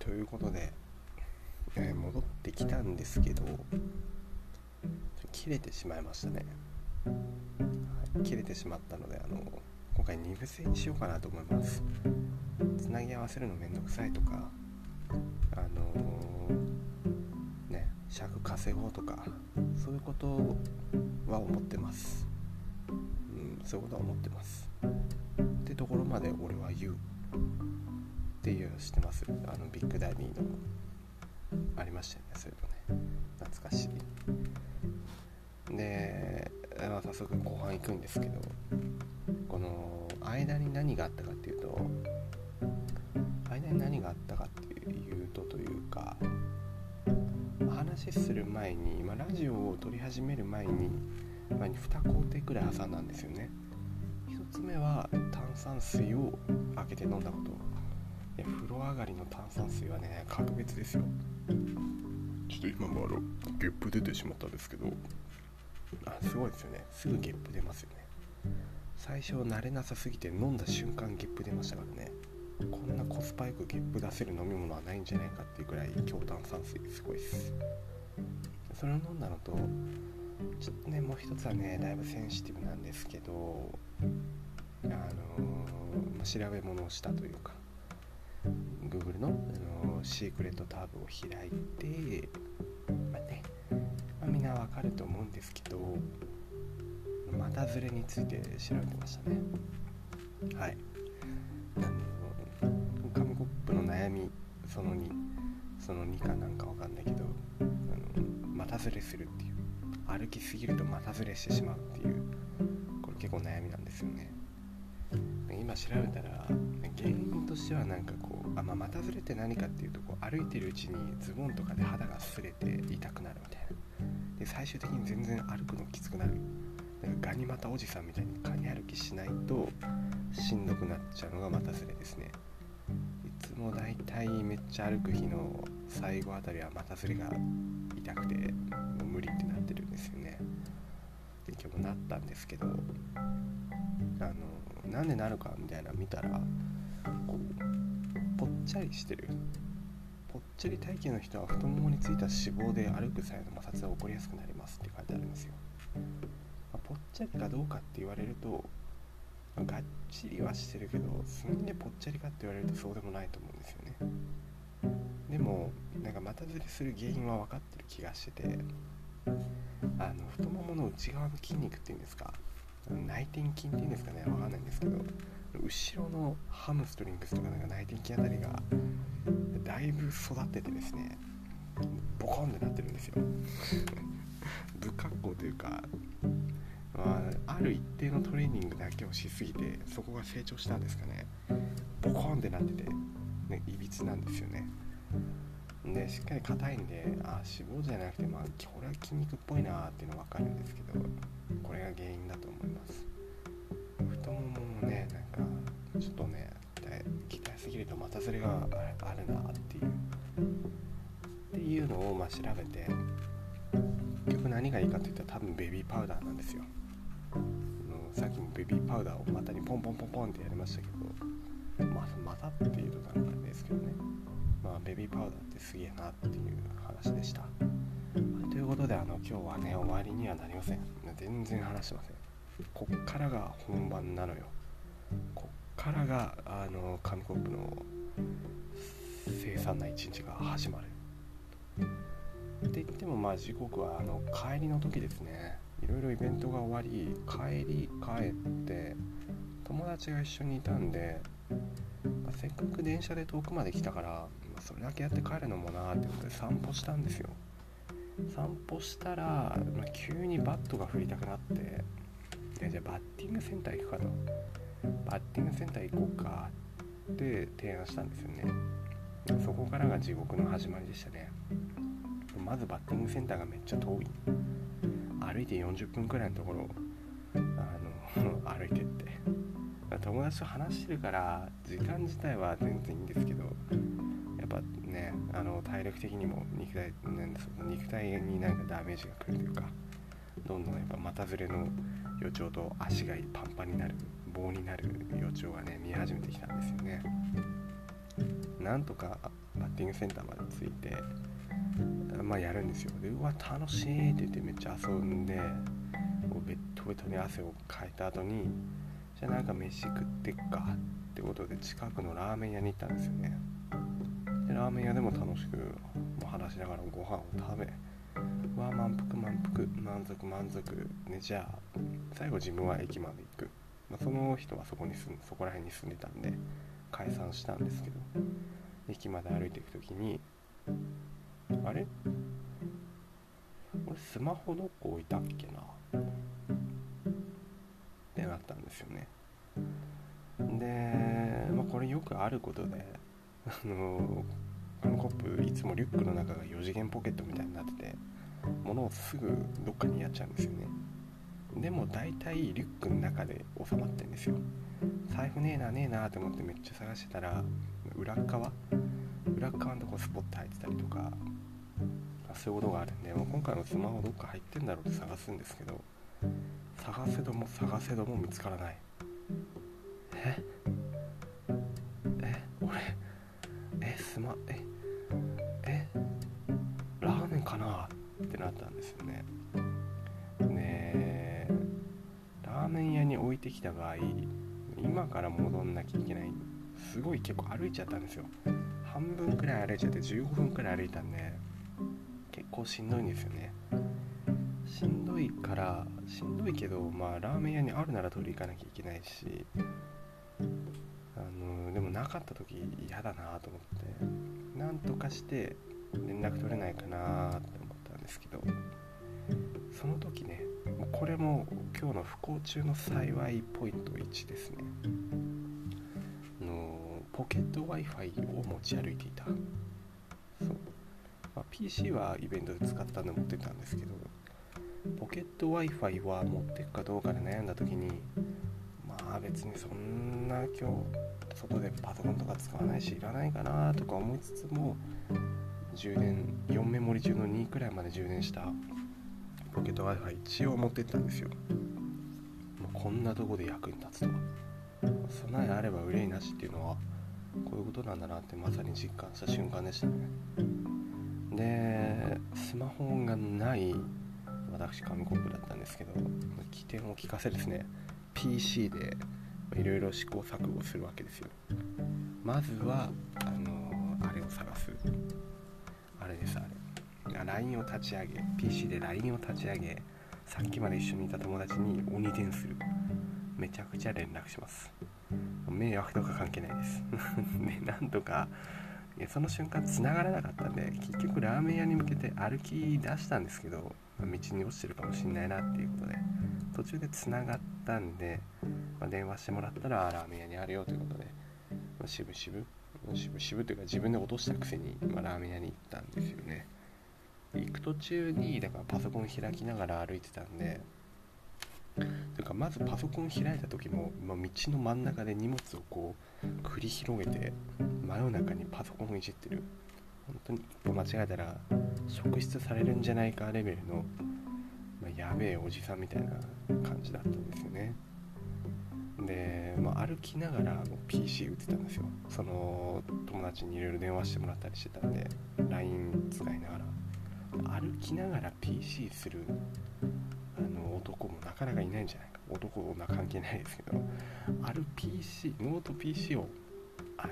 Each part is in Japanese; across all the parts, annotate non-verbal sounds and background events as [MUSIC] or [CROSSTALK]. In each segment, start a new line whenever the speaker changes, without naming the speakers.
ということで、えー、戻ってきたんですけど切れてしまいましたね、はい、切れてしまったのであの今回2部制にしようかなと思います。つなぎ合わせるのめんどくさいとかあのー、ね尺稼ごうとかそういうことは思ってます。うんそういうことは思ってます。ってところまで俺は言う。っていうの知ってます？あのビッグダディの。ありましたよねそういうのね。懐かしい。で、まあ、早速後半行くんですけどこの間に何があったかっていうと間に何があったかっていうとというか話する前に、まあ、ラジオを撮り始める前に、まあ、2工程くらい挟んだんですよね。1つ目は炭酸水を開けて飲んだこと。風呂上がりの炭酸水はね格別ですよ。ちょっと今もあのゲップ出てしまったんですけどあすごいですよね。すぐゲップ出ますよね。最初慣れなさすぎて飲んだ瞬間ゲップ出ましたからね。こんなコスパよくゲップ出せる飲み物はないんじゃないかっていうくらい強炭酸水すごいです。それを飲んだのとちょっとねもう一つはねだいぶセンシティブなんですけどあのー、ま、調べ物をしたというか Google のあのシークレットタブを開いて、まあねまあ、みんなわかると思うんですけど股ずれについて調べてましたね。はい。あの紙コップの悩みその2その2かなんかわかんないけどあの股ずれするっていう。歩きすぎると股ずれしてしまうっていう。これ結構悩みなんですよね。今調べたら原因としてはなんかこうあ、まあ、股ずれって何かっていうとこう歩いてるうちにズボンとかで肌が擦れて痛くなるみたいな。で最終的に全然歩くのきつくなる。なんかガニ股おじさんみたいにガニ歩きしないとしんどくなっちゃうのが股ずれですね。いつもだいたいめっちゃ歩く日の最後あたりは股ずれが痛くてもう無理ってなってるんですよね。で今日もなったんですけどあのなんでなるかみたいな見たらこうぽっちゃりしてる。ぽっちゃり体型の人は太ももについた脂肪で歩く際の摩擦が起こりやすくなりますって書いてあるんですよ、まあ、ぽっちゃりかどうかって言われるとがっちりはしてるけどすんげえぽっちゃりかって言われるとそうでもないと思うんですよね。でもなんか股ずれする原因は分かってる気がしててあの太ももの内側の筋肉っていうんですか内転筋っていうんですかね。わかんないんですけど。後ろのハムストリングスとかなんか内転筋あたりがだいぶ育っててですね。ボコンってなってるんですよ。[LAUGHS] 不格好というか、まあ、ある一定のトレーニングだけをしすぎてそこが成長したんですかね。ボコンってなってて、ね、いびつなんですよね。でしっかり硬いんであ脂肪じゃなくてまあこれは筋肉っぽいなっていうの分かるんですけどこれが原因だと思います。太もももねなんかちょっとね鍛えすぎると股ずれがあるなっていう。っていうのをまあ調べて結局何がいいかっていったら多分ベビーパウダーなんですよ。さっきもベビーパウダーを股にポンポンポンポンってやりましたけどまあまたっていうとなんですけどね。まあベビーパウダーってすげえなっていう話でした。ということであの今日はね終わりにはなりません。全然話してません。こっからが本番なのよ。こっからがあの紙コップの凄惨な一日が始まる。って言ってもまあ時刻はあの帰りの時ですね。いろいろイベントが終わり帰り帰って友達が一緒にいたんで、まあ、せっかく電車で遠くまで来たから、それだけやって帰るのもなーってことで散歩したんですよ。散歩したら、まあ、急にバットが振りたくなってでじゃあバッティングセンター行くかと。バッティングセンター行こうかって提案したんですよね。そこからが地獄の始まりでしたね。まずバッティングセンターがめっちゃ遠い。歩いて40分くらいのところあの [LAUGHS] 歩いてって。友達と話してるから時間自体は全然いいんですけどぱねあの体力的にも肉体なんです肉体になんかダメージがくるというかどんどんやっぱ股ずれの予兆と足がパンパンになる棒になる予兆がね見え始めてきたんですよね。なんとかバッティングセンターまで着いてまあやるんですよ。でうわ楽しいって言ってめっちゃ遊んでもうベッドベトに汗をかいた後にじゃあなんか飯食ってっかってことで近くのラーメン屋に行ったんですよね。でラーメン屋でも楽しく話しながらご飯を食べわ満腹満腹満足満足ねじゃあ最後自分は駅まで行く、まあ、その人はそこに住んそこら辺に住んでたんで解散したんですけど駅まで歩いていく時にあれ？俺スマホどこ置いたっけな？ってなったんですよね。で、まあ、これよくあることであの紙コップいつもリュックの中が4次元ポケットみたいになってて物をすぐどっかにやっちゃうんですよね。でも大体リュックの中で収まってんですよ。財布ねえなねえなって思ってめっちゃ探してたら裏側裏側のとこスポット入ってたりとかそういうことがあるんでもう今回のスマホどっか入ってんだろうって探すんですけど探せども探せども見つからない。ええ？えスマええラーメンかな？ってなったんですよね。でラーメン屋に置いてきた場合今から戻んなきゃいけない。すごい結構歩いちゃったんですよ。半分くらい歩いちゃって15分くらい歩いたんで結構しんどいんですよね。しんどいからしんどいけどまあラーメン屋にあるなら取り行かなきゃいけないしあのでもなかった時嫌だなと思ってなんとかして連絡取れないかなって思ったんですけどその時ねこれも今日の不幸中の幸いポイント1ですね。のポケット w i f i を持ち歩いていた。そう、まあ、PC はイベントで使ったんで持ってたんですけどポケット w i f i は持ってくかどうかで悩んだ時にまあ別にそんな今日外でパソコンとか使わないしいらないかなとか思いつつも充電4メモリ中の2くらいまで充電したポケット w i f i 一応持ってったんですよ。もうこんなとこで役に立つと。は備えあれば憂いなしっていうのはこういうことなんだなってまさに実感した瞬間でしたね。でスマホがない私紙コップだったんですけど起点を聞かせですね。PC でいろいろ試行錯誤するわけですよ。まずはあのあれを探す。あれですあれ。LINE を立ち上げ PC で LINE を立ち上げさっきまで一緒にいた友達に鬼電する。めちゃくちゃ連絡します。迷惑とか関係ないです。[LAUGHS] ねなんとかいやその瞬間繋がらなかったんで結局ラーメン屋に向けて歩き出したんですけど道に落ちてるかもしんないなっていうことで途中で繋がってたんで、まあ、電話してもらったらラーメン屋にあるよということで、まあ、しぶしぶしぶというか自分で落としたくせに、まあ、ラーメン屋に行ったんですよね。行く途中にだからパソコン開きながら歩いてたんでというかまずパソコン開いた時も、まあ、道の真ん中で荷物をこう繰り広げて真夜中にパソコンをいじってる。本当に一歩間違えたら職質されるんじゃないかレベルの、やべえおじさんみたいな感じだったんですよね。で、まあ、歩きながら PC 打ってたんですよ。その友達にいろいろ電話してもらったりしてたんで LINE 使いながら。歩きながら PC するあの男もなかなかいないんじゃないか。男な関係ないですけど。ある PC ノート PC をあ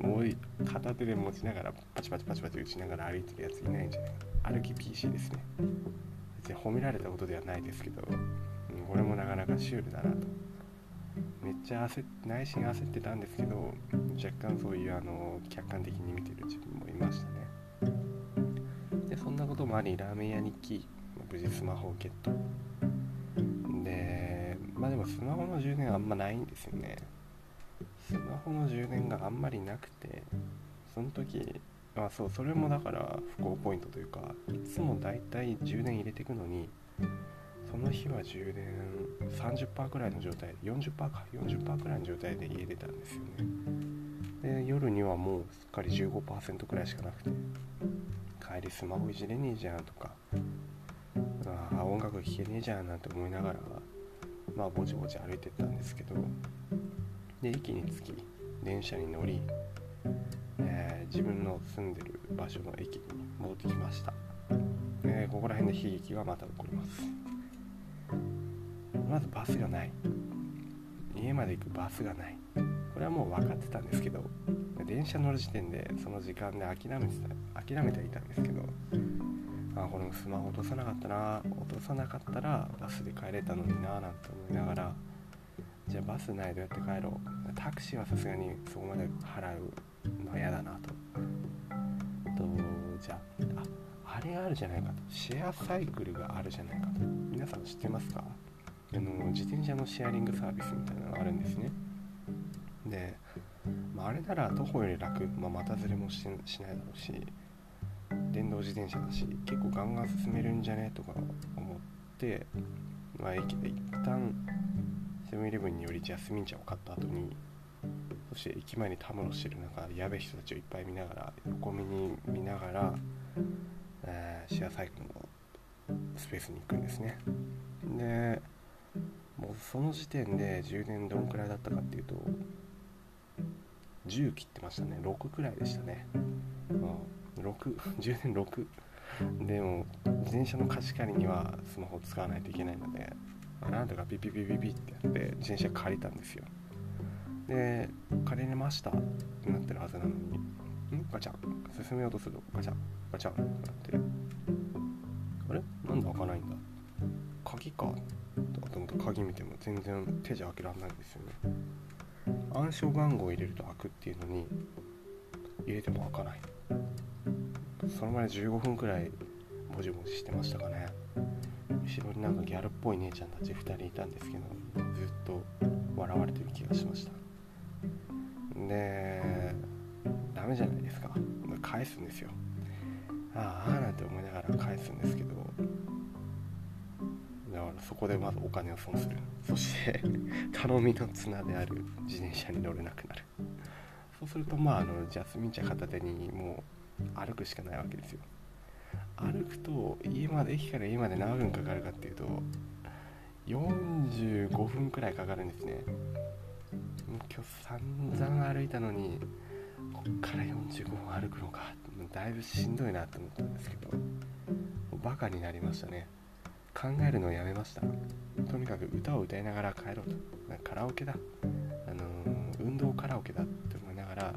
のもう片手で持ちながらパチパチパチパチ打ちながら歩いてるやついないんじゃないか。歩き PC ですね。別に褒められたことではないですけど、うん、これもなかなかシュールだなと。めっちゃ焦っ内心焦ってたんですけど若干そういうあの客観的に見てる自分もいましたね。でそんなこともありラーメン屋に行き無事スマホをゲット。でまあでもスマホの充電あんまないんですよね。スマホの充電があんまりなくてその時あそうそれもだから不幸ポイントというかいつもだいたい充電入れていくのにその日は充電30%くらいの状態40%か40%くらいの状態で家出たんですよね。で夜にはもうすっかり15%くらいしかなくて帰りスマホいじれねえじゃんとかあ音楽聴けねえじゃんなんて思いながらまあぼちぼち歩いてったんですけどで駅に着き電車に乗りえー、自分の住んでる場所の駅に戻ってきました、えー、ここら辺で悲劇がまた起こります。まずバスがない。家まで行くバスがない。これはもう分かってたんですけど電車乗る時点でその時間で諦めてた諦めてはいたんですけどあこれもスマホ落とさなかったな落とさなかったらバスで帰れたのにななんて思いながらじゃあバスないどうやって帰ろう。タクシーはさすがにそこまで払うのは嫌だなと。とじゃ。ああれがあるじゃないかと。シェアサイクルがあるじゃないかと。皆さん知ってますか。あの自転車のシェアリングサービスみたいなのがあるんですね。で、まあ、あれなら徒歩より楽、まあ、股ずれもしないだろうし。電動自転車だし。結構ガンガン進めるんじゃね？とか思って、まあ、駅で一旦セブンイレブンによりジャスミン茶を買った後にそして駅前にたむろしてる中やべえ人たちをいっぱい見ながら横目に見ながら、えー、シェアサイクルのスペースに行くんですね。でもうその時点で充電どんくらいだったかっていうと10切ってましたね。6くらいでしたね、うん、6充電6でも自転車の貸し借りにはスマホを使わないといけないのでなんとかピピピピピってやって自転車借りたんですよ。で借りれましたってなってるはずなのにん？ガチャ。ン進めようとするとガチャ。ンガチャンってなってる。あれ？なんで開かないんだ？鍵か。と思って鍵見ても全然手じゃ開けられないんですよね。暗証番号を入れると開くっていうのに入れても開かない。その前15分くらいもじもじしてましたかね。後ろになんかギャルっぽい姉ちゃんたち2人いたんですけどずっと笑われてる気がしました。でダメじゃないですか。返すんですよ。ああなんて思いながら返すんですけど。だからそこでまずお金を損する。そして [LAUGHS] 頼みの綱である自転車に乗れなくなる。そうするとまああのジャスミン茶片手にもう歩くしかないわけですよ。歩くと家まで駅から家まで何分かかるかっていうと45分くらいかかるんですね。今日散々歩いたのにこっから45分歩くのか。だいぶしんどいなと思ったんですけどバカになりましたね。考えるのをやめました。とにかく歌を歌いながら帰ろうと。カラオケだ、あのー、運動カラオケだって思いながら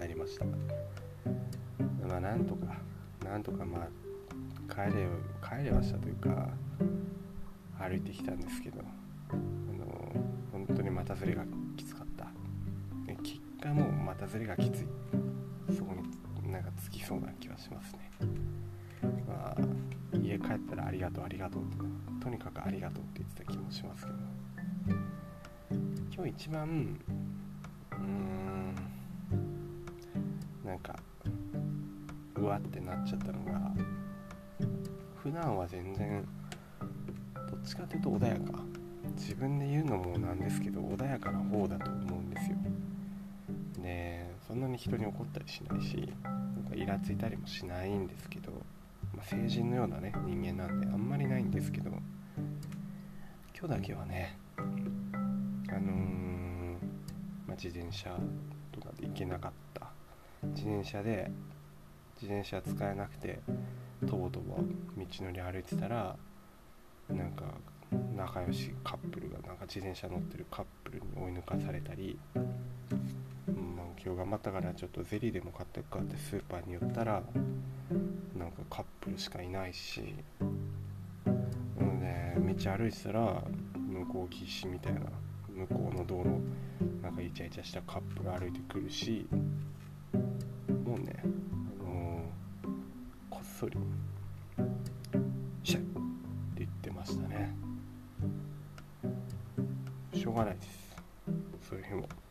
帰りました。まあなんとかなんとかまあ帰れ帰れましたというか歩いてきたんですけど、あの、本当に股ずれがきつかった。結果もう股ずれがきつい。そこになんかつきそうな気はしますね。まあ家帰ったらありがとうありがとうととにかくありがとうって言ってた気もしますけど。今日一番うーんなんかうわってなっちゃったのが普段は全然どっちかというと穏やか。自分で言うのもなんですけど穏やかな方だと思うんですよ。でそんなに人に怒ったりしないしなんかイラついたりもしないんですけどまあ、成人のようなね人間なんであんまりないんですけど今日だけはねあのー、まあ、自転車とかで行けなかった。自転車で自転車使えなくてとぼとぼ道のり歩いてたらなんか仲良しカップルがなんか自転車乗ってるカップルに追い抜かされたり、うん、今日頑張ったからちょっとゼリーでも買ってくかってスーパーに寄ったらなんかカップルしかいないしなので道歩いてたら向こう岸みたいな向こうの道路なんかイチャイチャしたカップル歩いてくるしもうね、そり「シャッ!」って言ってましたね。しょうがないです。そういう日も。